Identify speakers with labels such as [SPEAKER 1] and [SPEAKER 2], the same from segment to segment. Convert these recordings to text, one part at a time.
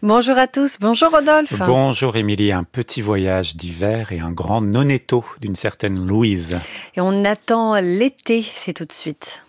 [SPEAKER 1] Bonjour à tous, bonjour Rodolphe.
[SPEAKER 2] Bonjour Émilie, un petit voyage d'hiver et un grand nonetto d'une certaine Louise.
[SPEAKER 1] Et on attend l'été, c'est tout de suite.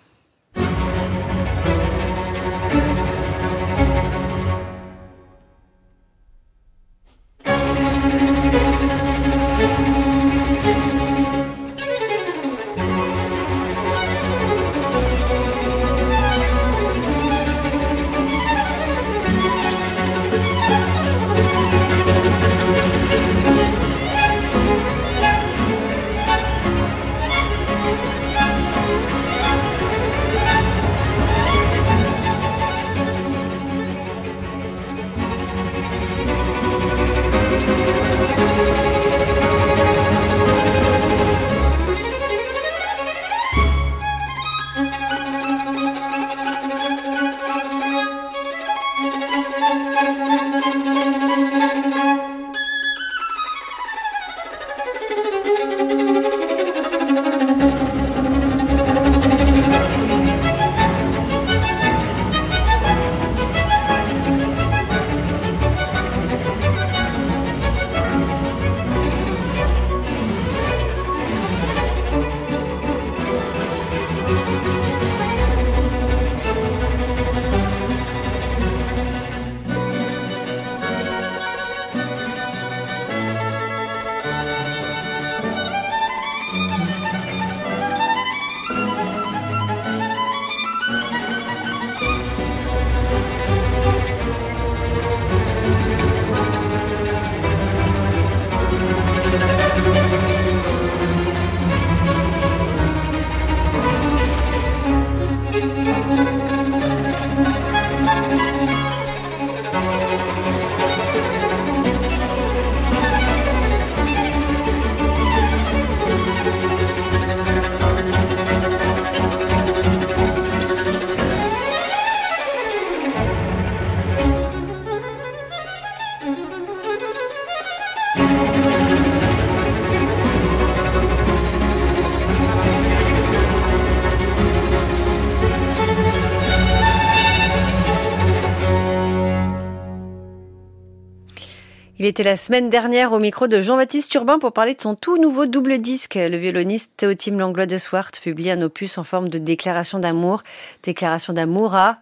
[SPEAKER 1] Il était la semaine dernière au micro de Jean-Baptiste Urbain pour parler de son tout nouveau double disque. Le violoniste Théotime Langlois de Swart publie un opus en forme de déclaration d'amour. Déclaration d'amour à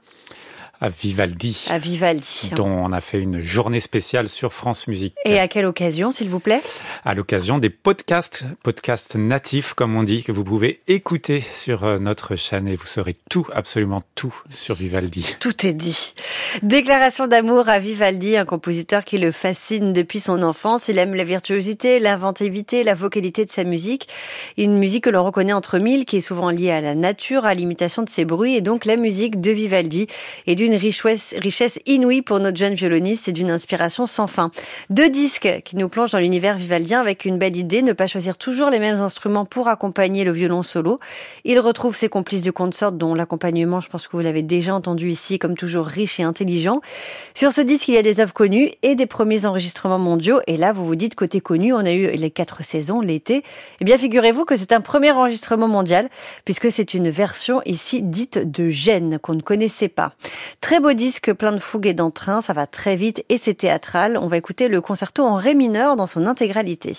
[SPEAKER 2] à Vivaldi.
[SPEAKER 1] À Vivaldi.
[SPEAKER 2] Dont on a fait une journée spéciale sur France Musique.
[SPEAKER 1] Et à quelle occasion, s'il vous plaît?
[SPEAKER 2] À l'occasion des podcasts, podcasts natifs, comme on dit, que vous pouvez écouter sur euh, notre chaîne et vous saurez tout, absolument tout sur Vivaldi.
[SPEAKER 1] Tout est dit. Déclaration d'amour à Vivaldi, un compositeur qui le fascine depuis son enfance. Il aime la virtuosité, l'inventivité, la vocalité de sa musique. Une musique que l'on reconnaît entre mille, qui est souvent liée à la nature, à l'imitation de ses bruits, et donc la musique de Vivaldi et du d'une richesse, richesse inouïe pour notre jeune violoniste et d'une inspiration sans fin. Deux disques qui nous plongent dans l'univers vivaldien avec une belle idée, ne pas choisir toujours les mêmes instruments pour accompagner le violon solo. Il retrouve ses complices de consort dont l'accompagnement, je pense que vous l'avez déjà entendu ici, comme toujours riche et intelligent. Sur ce disque, il y a des œuvres connues et des premiers enregistrements mondiaux. Et là, vous vous dites, côté connu, on a eu les quatre saisons, l'été. Eh bien, figurez-vous que c'est un premier enregistrement mondial, puisque c'est une version ici dite de Gênes, qu'on ne connaissait pas. Très beau disque, plein de fougue et d'entrain, ça va très vite et c'est théâtral. On va écouter le concerto en ré mineur dans son intégralité.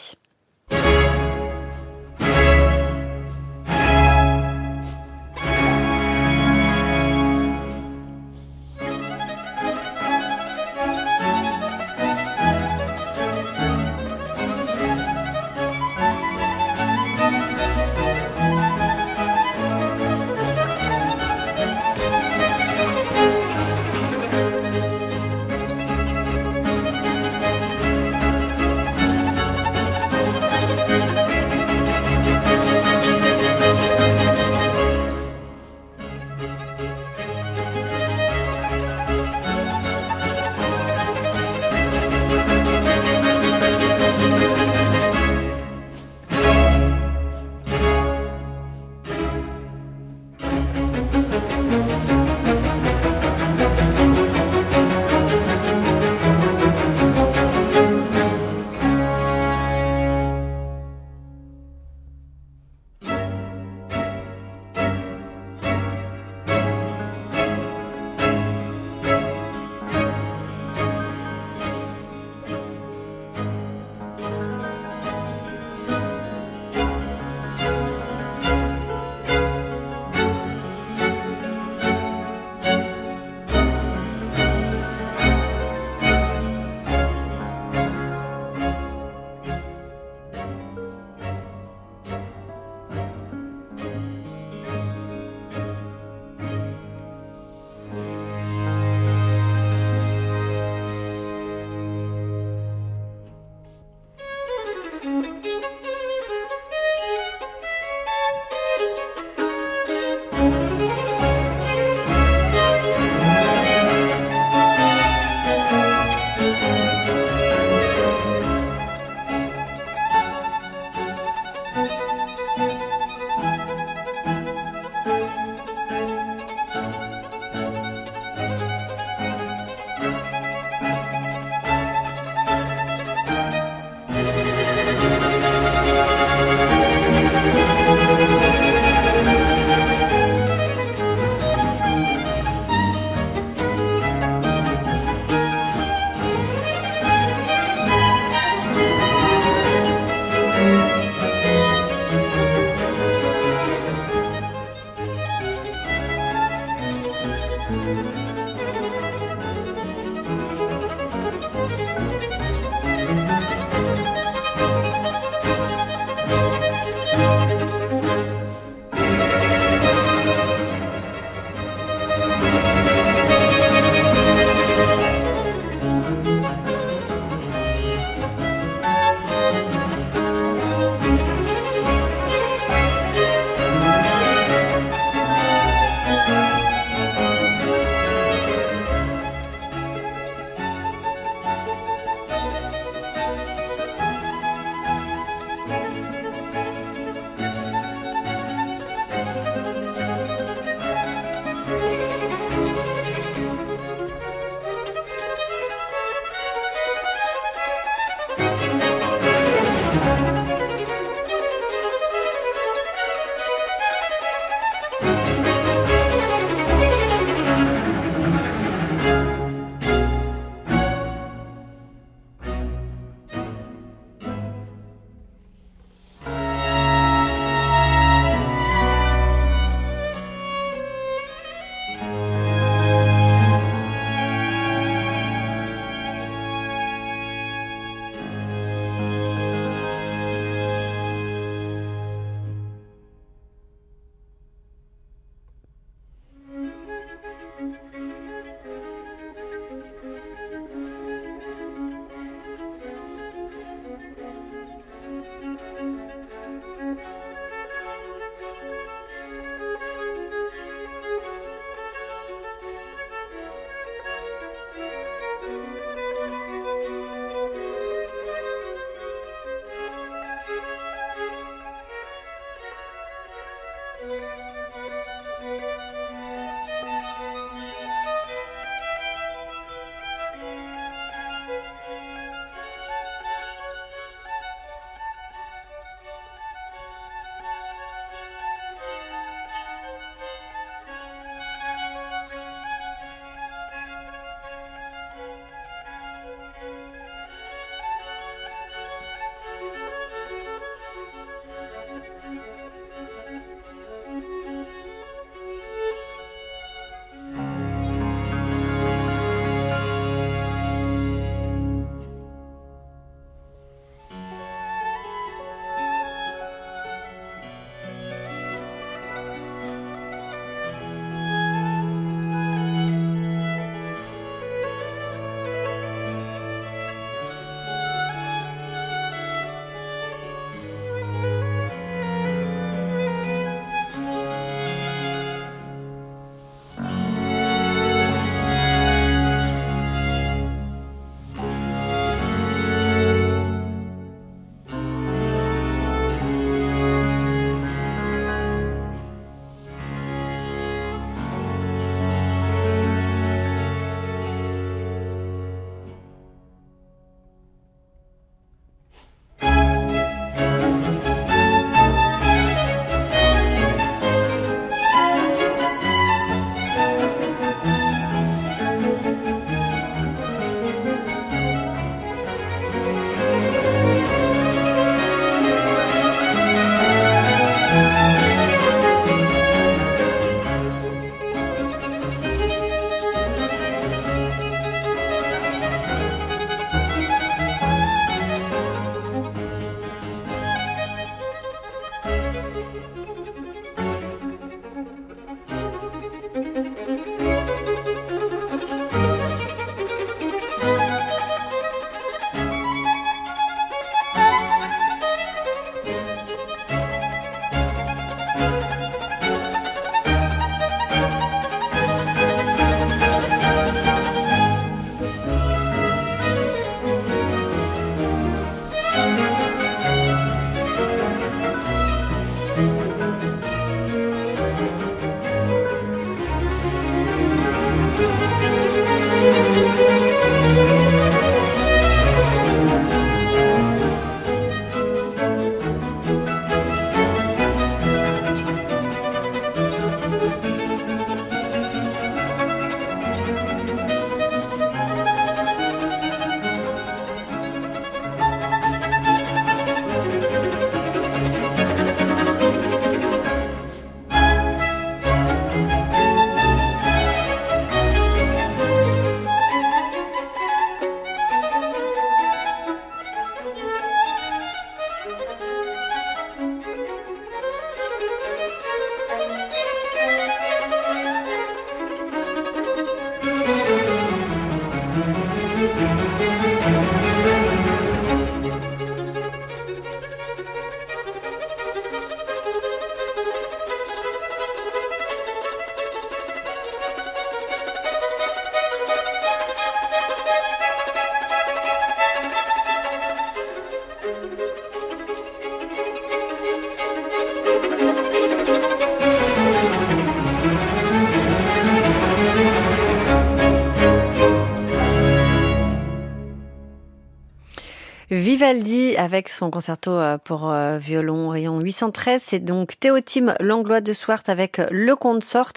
[SPEAKER 1] Vivaldi avec son concerto euh, pour euh, violon rayon 813. C'est donc Théotime Langlois de Swart avec le consort.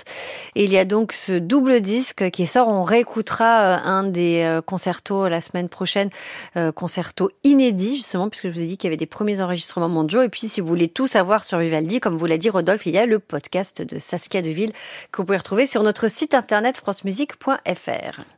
[SPEAKER 1] Et il y a donc ce double disque qui sort. On réécoutera un des concertos la semaine prochaine, concerto inédit justement, puisque je vous ai dit qu'il y avait des premiers enregistrements mondiaux. Et puis si vous voulez tout savoir sur Vivaldi, comme vous l'a dit Rodolphe, il y a le podcast de Saskia Deville que vous pouvez retrouver sur notre site internet francemusique.fr.